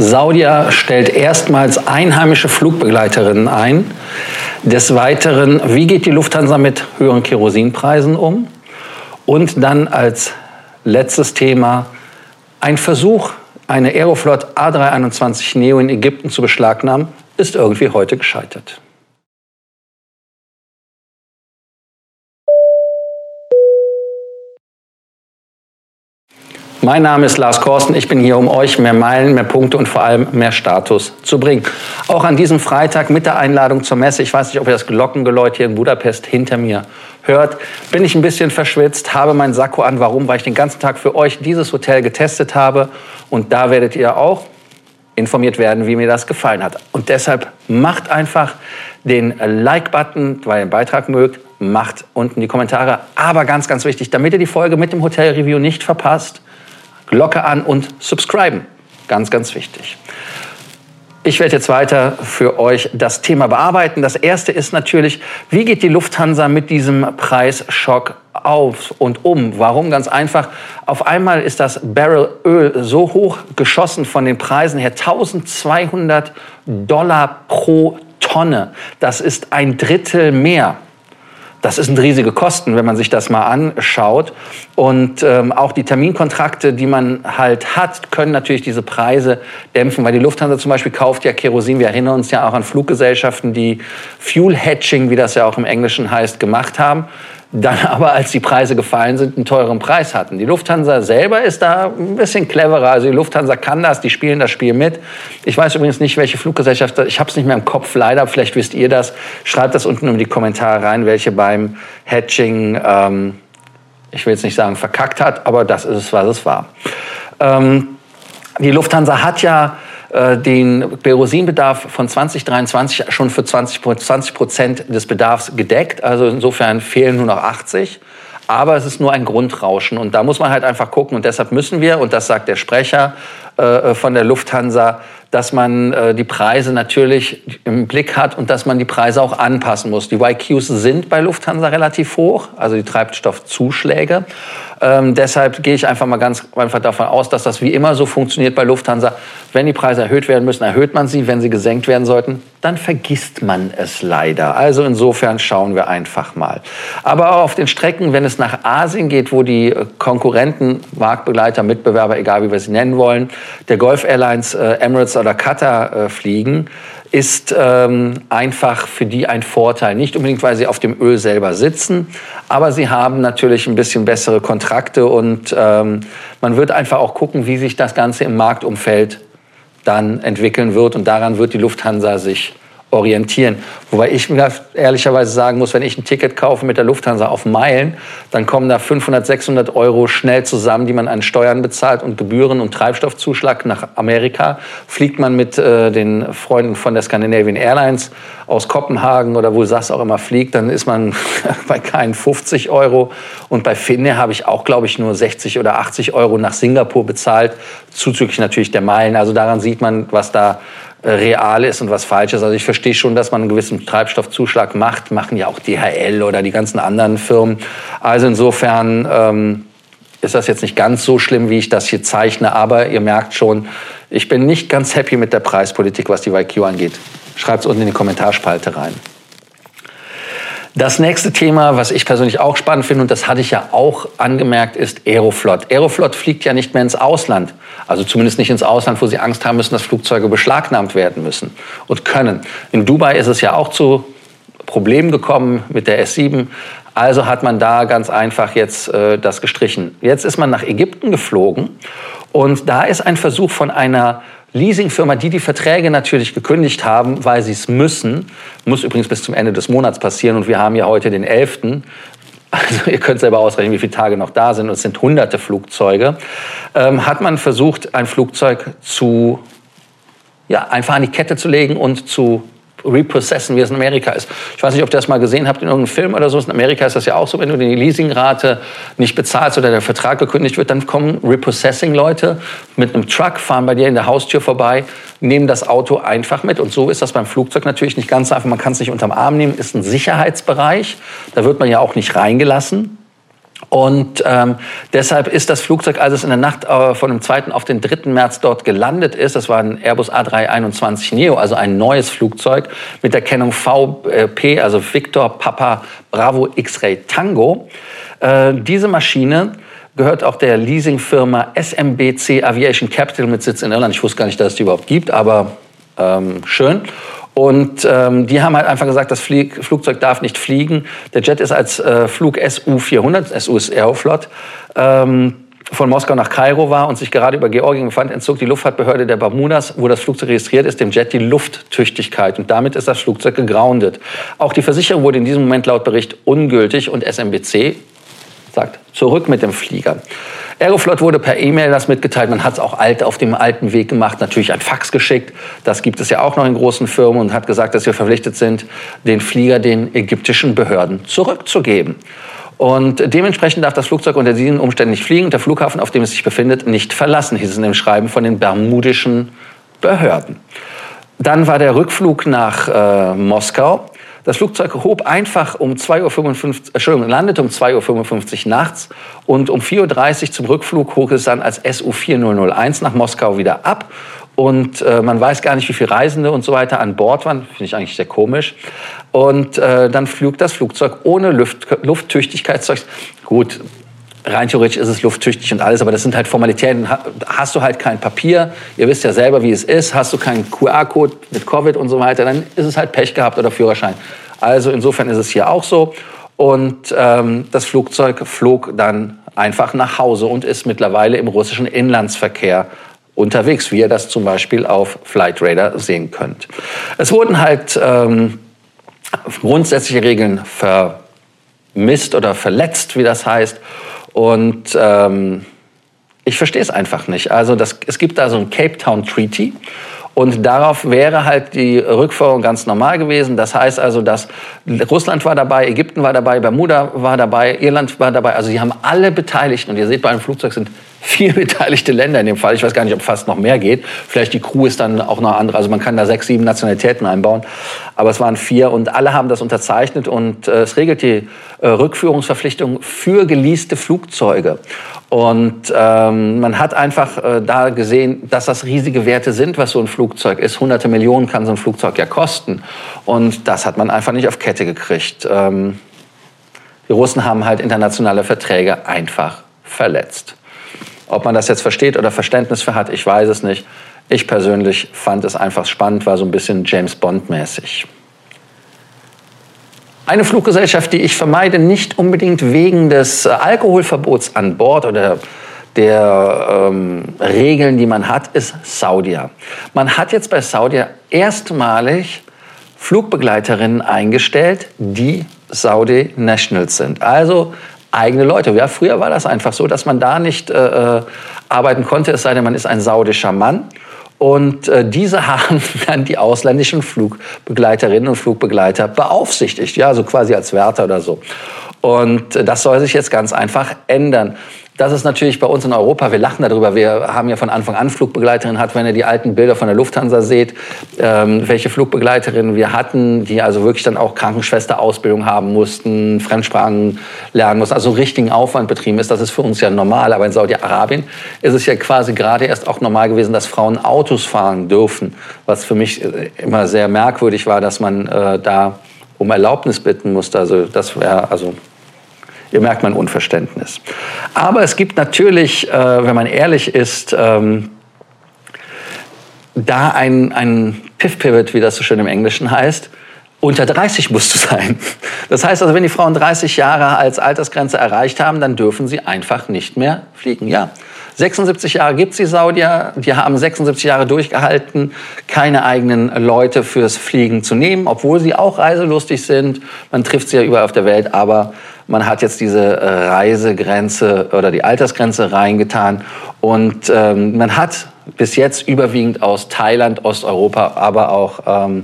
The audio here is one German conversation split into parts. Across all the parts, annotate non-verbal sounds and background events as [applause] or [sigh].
Saudia stellt erstmals einheimische Flugbegleiterinnen ein. Des Weiteren, wie geht die Lufthansa mit höheren Kerosinpreisen um? Und dann als letztes Thema ein Versuch, eine Aeroflot A321 Neo in Ägypten zu beschlagnahmen, ist irgendwie heute gescheitert. Mein Name ist Lars Korsten. Ich bin hier, um euch mehr Meilen, mehr Punkte und vor allem mehr Status zu bringen. Auch an diesem Freitag mit der Einladung zur Messe. Ich weiß nicht, ob ihr das Glockengeläut hier in Budapest hinter mir hört. Bin ich ein bisschen verschwitzt, habe meinen Sakko an. Warum? Weil ich den ganzen Tag für euch dieses Hotel getestet habe. Und da werdet ihr auch informiert werden, wie mir das gefallen hat. Und deshalb macht einfach den Like-Button, weil ihr den Beitrag mögt, macht unten die Kommentare. Aber ganz, ganz wichtig, damit ihr die Folge mit dem Hotel-Review nicht verpasst, Glocke an und subscriben. Ganz, ganz wichtig. Ich werde jetzt weiter für euch das Thema bearbeiten. Das erste ist natürlich, wie geht die Lufthansa mit diesem Preisschock auf und um? Warum? Ganz einfach. Auf einmal ist das Barrel Öl so hoch geschossen von den Preisen her. 1200 Dollar pro Tonne. Das ist ein Drittel mehr. Das sind riesige Kosten, wenn man sich das mal anschaut. Und ähm, auch die Terminkontrakte, die man halt hat, können natürlich diese Preise dämpfen, weil die Lufthansa zum Beispiel kauft ja Kerosin. Wir erinnern uns ja auch an Fluggesellschaften, die Fuel Hedging, wie das ja auch im Englischen heißt, gemacht haben dann [laughs] aber, als die Preise gefallen sind, einen teuren Preis hatten. Die Lufthansa selber ist da ein bisschen cleverer. Also die Lufthansa kann das, die spielen das Spiel mit. Ich weiß übrigens nicht, welche Fluggesellschaft, ich habe es nicht mehr im Kopf leider, vielleicht wisst ihr das. Schreibt das unten in die Kommentare rein, welche beim Hedging, ähm, ich will jetzt nicht sagen verkackt hat, aber das ist es, was es war. Ähm, die Lufthansa hat ja den Kerosinbedarf von 2023 schon für 20 Prozent des Bedarfs gedeckt. Also insofern fehlen nur noch 80. Aber es ist nur ein Grundrauschen. Und da muss man halt einfach gucken. Und deshalb müssen wir, und das sagt der Sprecher äh, von der Lufthansa, dass man äh, die Preise natürlich im Blick hat und dass man die Preise auch anpassen muss. Die YQs sind bei Lufthansa relativ hoch, also die Treibstoffzuschläge. Ähm, deshalb gehe ich einfach mal ganz einfach davon aus, dass das wie immer so funktioniert bei Lufthansa. Wenn die Preise erhöht werden müssen, erhöht man sie. Wenn sie gesenkt werden sollten, dann vergisst man es leider. Also insofern schauen wir einfach mal. Aber auf den Strecken, wenn es nach Asien geht, wo die äh, Konkurrenten, Marktbegleiter, Mitbewerber, egal wie wir sie nennen wollen, der Gulf Airlines, äh, Emirates oder Qatar äh, fliegen, ist ähm, einfach für die ein Vorteil. Nicht unbedingt, weil sie auf dem Öl selber sitzen, aber sie haben natürlich ein bisschen bessere Kontrakte und ähm, man wird einfach auch gucken, wie sich das Ganze im Marktumfeld dann entwickeln wird und daran wird die Lufthansa sich orientieren. Wobei ich mir ehrlicherweise sagen muss, wenn ich ein Ticket kaufe mit der Lufthansa auf Meilen, dann kommen da 500, 600 Euro schnell zusammen, die man an Steuern bezahlt und Gebühren und Treibstoffzuschlag nach Amerika. Fliegt man mit äh, den Freunden von der Scandinavian Airlines aus Kopenhagen oder wo SAS auch immer fliegt, dann ist man [laughs] bei keinen 50 Euro. Und bei Finnair habe ich auch, glaube ich, nur 60 oder 80 Euro nach Singapur bezahlt, zuzüglich natürlich der Meilen. Also daran sieht man, was da real ist und was falsch ist. Also ich verstehe schon, dass man einen gewissen Treibstoffzuschlag macht, machen ja auch DHL oder die ganzen anderen Firmen. Also insofern ähm, ist das jetzt nicht ganz so schlimm, wie ich das hier zeichne, aber ihr merkt schon, ich bin nicht ganz happy mit der Preispolitik, was die YQ angeht. Schreibt es unten in die Kommentarspalte rein. Das nächste Thema, was ich persönlich auch spannend finde, und das hatte ich ja auch angemerkt, ist Aeroflot. Aeroflot fliegt ja nicht mehr ins Ausland. Also zumindest nicht ins Ausland, wo sie Angst haben müssen, dass Flugzeuge beschlagnahmt werden müssen und können. In Dubai ist es ja auch zu Problemen gekommen mit der S7. Also hat man da ganz einfach jetzt äh, das gestrichen. Jetzt ist man nach Ägypten geflogen und da ist ein Versuch von einer Leasingfirma, die die Verträge natürlich gekündigt haben, weil sie es müssen, muss übrigens bis zum Ende des Monats passieren. Und wir haben ja heute den 11. Also ihr könnt selber ausrechnen, wie viele Tage noch da sind. Und es sind hunderte Flugzeuge, ähm, hat man versucht, ein Flugzeug zu, ja, einfach an die Kette zu legen und zu reposessen, wie es in Amerika ist. Ich weiß nicht, ob ihr das mal gesehen habt in irgendeinem Film oder so. In Amerika ist das ja auch so, wenn du die Leasingrate nicht bezahlst oder der Vertrag gekündigt wird, dann kommen Repossessing-Leute mit einem Truck, fahren bei dir in der Haustür vorbei, nehmen das Auto einfach mit. Und so ist das beim Flugzeug natürlich nicht ganz einfach. Man kann es nicht unterm Arm nehmen, ist ein Sicherheitsbereich. Da wird man ja auch nicht reingelassen. Und ähm, deshalb ist das Flugzeug, als es in der Nacht äh, von dem 2. auf den 3. März dort gelandet ist, das war ein Airbus A321 Neo, also ein neues Flugzeug mit der Kennung VP, also Victor Papa Bravo X-Ray Tango. Äh, diese Maschine gehört auch der Leasingfirma SMBC Aviation Capital mit Sitz in Irland. Ich wusste gar nicht, dass es die überhaupt gibt, aber ähm, schön. Und ähm, die haben halt einfach gesagt, das Flieg Flugzeug darf nicht fliegen. Der Jet ist als äh, Flug SU-400, SU ist Aeroflot, ähm, von Moskau nach Kairo war und sich gerade über Georgien befand, entzog die Luftfahrtbehörde der Bermudas, wo das Flugzeug registriert ist, dem Jet die Lufttüchtigkeit. Und damit ist das Flugzeug gegroundet. Auch die Versicherung wurde in diesem Moment laut Bericht ungültig und SMBC sagt, zurück mit dem Flieger. Aeroflot wurde per E-Mail das mitgeteilt. Man hat es auch alt auf dem alten Weg gemacht, natürlich ein Fax geschickt. Das gibt es ja auch noch in großen Firmen und hat gesagt, dass wir verpflichtet sind, den Flieger den ägyptischen Behörden zurückzugeben. Und dementsprechend darf das Flugzeug unter diesen Umständen nicht fliegen und der Flughafen, auf dem es sich befindet, nicht verlassen, hieß es in dem Schreiben von den bermudischen Behörden. Dann war der Rückflug nach äh, Moskau. Das Flugzeug hob einfach um 2.55 Uhr, Entschuldigung, landete um 2.55 Uhr nachts und um 4.30 Uhr zum Rückflug hoch es dann als SU-4001 nach Moskau wieder ab. Und äh, man weiß gar nicht, wie viele Reisende und so weiter an Bord waren. Finde ich eigentlich sehr komisch. Und äh, dann flog das Flugzeug ohne Luft, Lufttüchtigkeitszeug. Gut, rein theoretisch ist es lufttüchtig und alles, aber das sind halt Formalitäten. Hast du halt kein Papier, ihr wisst ja selber, wie es ist, hast du keinen QR-Code mit Covid und so weiter, dann ist es halt Pech gehabt oder Führerschein. Also insofern ist es hier auch so. Und ähm, das Flugzeug flog dann einfach nach Hause und ist mittlerweile im russischen Inlandsverkehr unterwegs, wie ihr das zum Beispiel auf Flight Radar sehen könnt. Es wurden halt ähm, grundsätzliche Regeln vermisst oder verletzt, wie das heißt. Und ähm, ich verstehe es einfach nicht. Also das, es gibt da so ein Cape Town Treaty. Und darauf wäre halt die Rückführung ganz normal gewesen. Das heißt also, dass Russland war dabei, Ägypten war dabei, Bermuda war dabei, Irland war dabei. Also sie haben alle Beteiligten. Und ihr seht, bei einem Flugzeug sind vier [laughs] beteiligte Länder in dem Fall. Ich weiß gar nicht, ob fast noch mehr geht. Vielleicht die Crew ist dann auch noch andere. Also man kann da sechs, sieben Nationalitäten einbauen. Aber es waren vier und alle haben das unterzeichnet und äh, es regelt die äh, Rückführungsverpflichtung für geleaste Flugzeuge. Und ähm, man hat einfach äh, da gesehen, dass das riesige Werte sind, was so ein Flugzeug ist. Hunderte Millionen kann so ein Flugzeug ja kosten. Und das hat man einfach nicht auf Kette gekriegt. Ähm, die Russen haben halt internationale Verträge einfach verletzt. Ob man das jetzt versteht oder Verständnis für hat, ich weiß es nicht. Ich persönlich fand es einfach spannend, war so ein bisschen James Bond-mäßig. Eine Fluggesellschaft, die ich vermeide, nicht unbedingt wegen des äh, Alkoholverbots an Bord oder der ähm, Regeln, die man hat, ist Saudia. Man hat jetzt bei Saudia erstmalig Flugbegleiterinnen eingestellt, die Saudi Nationals sind. Also eigene Leute. Ja, früher war das einfach so, dass man da nicht äh, äh arbeiten konnte, es sei denn, man ist ein saudischer Mann. Und äh, diese haben [laughs] dann die ausländischen Flugbegleiterinnen und Flugbegleiter beaufsichtigt, ja, so quasi als Wärter oder so. Und äh, das soll sich jetzt ganz einfach ändern. Das ist natürlich bei uns in Europa, wir lachen darüber, wir haben ja von Anfang an Flugbegleiterinnen hat, wenn ihr die alten Bilder von der Lufthansa seht, ähm, welche Flugbegleiterinnen wir hatten, die also wirklich dann auch Krankenschwesterausbildung haben mussten, Fremdsprachen lernen mussten, also richtigen Aufwand betrieben ist. Das ist für uns ja normal, aber in Saudi-Arabien ist es ja quasi gerade erst auch normal gewesen, dass Frauen Autos fahren dürfen, was für mich äh, immer sehr merkwürdig war, dass man äh, da um Erlaubnis bitten musste. Also das wäre also Ihr merkt mein Unverständnis. Aber es gibt natürlich, äh, wenn man ehrlich ist, ähm, da ein, ein Piff-Pivot, wie das so schön im Englischen heißt. Unter 30 musst du sein. Das heißt also, wenn die Frauen 30 Jahre als Altersgrenze erreicht haben, dann dürfen sie einfach nicht mehr fliegen. Ja. 76 Jahre gibt es die Saudier, die haben 76 Jahre durchgehalten, keine eigenen Leute fürs Fliegen zu nehmen, obwohl sie auch reiselustig sind. Man trifft sie ja überall auf der Welt, aber man hat jetzt diese äh, Reisegrenze oder die Altersgrenze reingetan und ähm, man hat bis jetzt überwiegend aus Thailand, Osteuropa, aber auch ähm,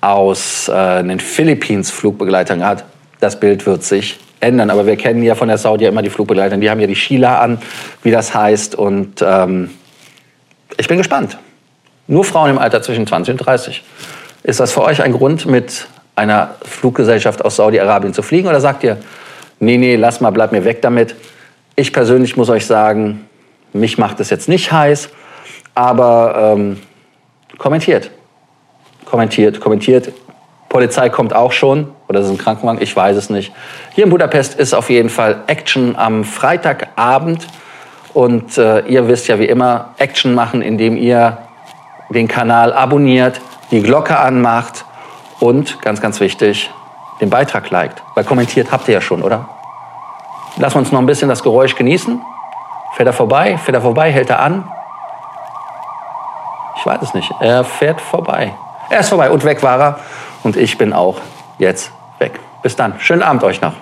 aus äh, den Philippinen Flugbegleitern gehabt. Das Bild wird sich ändern. Aber wir kennen ja von der Saudi immer die Flugbegleiter. Die haben ja die Sheila an, wie das heißt. Und ähm, ich bin gespannt. Nur Frauen im Alter zwischen 20 und 30. Ist das für euch ein Grund, mit einer Fluggesellschaft aus Saudi-Arabien zu fliegen? Oder sagt ihr, nee, nee, lass mal, bleib mir weg damit. Ich persönlich muss euch sagen, mich macht es jetzt nicht heiß, aber ähm, kommentiert. Kommentiert, kommentiert. Polizei kommt auch schon, oder ist es ein Krankenwagen, ich weiß es nicht. Hier in Budapest ist auf jeden Fall Action am Freitagabend. Und äh, ihr wisst ja wie immer, Action machen, indem ihr den Kanal abonniert, die Glocke anmacht und, ganz, ganz wichtig, den Beitrag liked. Weil kommentiert habt ihr ja schon, oder? Lassen wir uns noch ein bisschen das Geräusch genießen. Fährt er vorbei? Fährt er vorbei? Hält er an? Ich weiß es nicht. Er fährt vorbei. Er ist vorbei und weg war er. Und ich bin auch jetzt weg. Bis dann. Schönen Abend euch noch.